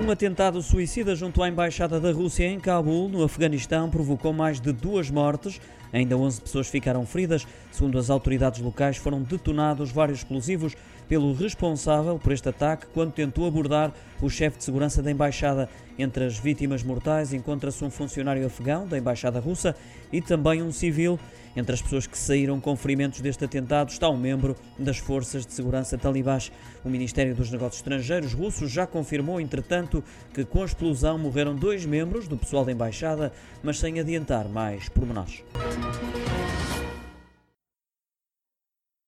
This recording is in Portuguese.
Um atentado suicida junto à Embaixada da Rússia em Cabul, no Afeganistão, provocou mais de duas mortes. Ainda 11 pessoas ficaram feridas. Segundo as autoridades locais, foram detonados vários explosivos pelo responsável por este ataque quando tentou abordar o chefe de segurança da Embaixada. Entre as vítimas mortais encontra-se um funcionário afegão da Embaixada Russa e também um civil. Entre as pessoas que saíram com ferimentos deste atentado está um membro das forças de segurança talibãs. O Ministério dos Negócios Estrangeiros russo já confirmou, entretanto, que com a explosão morreram dois membros do pessoal da embaixada, mas sem adiantar mais pormenores.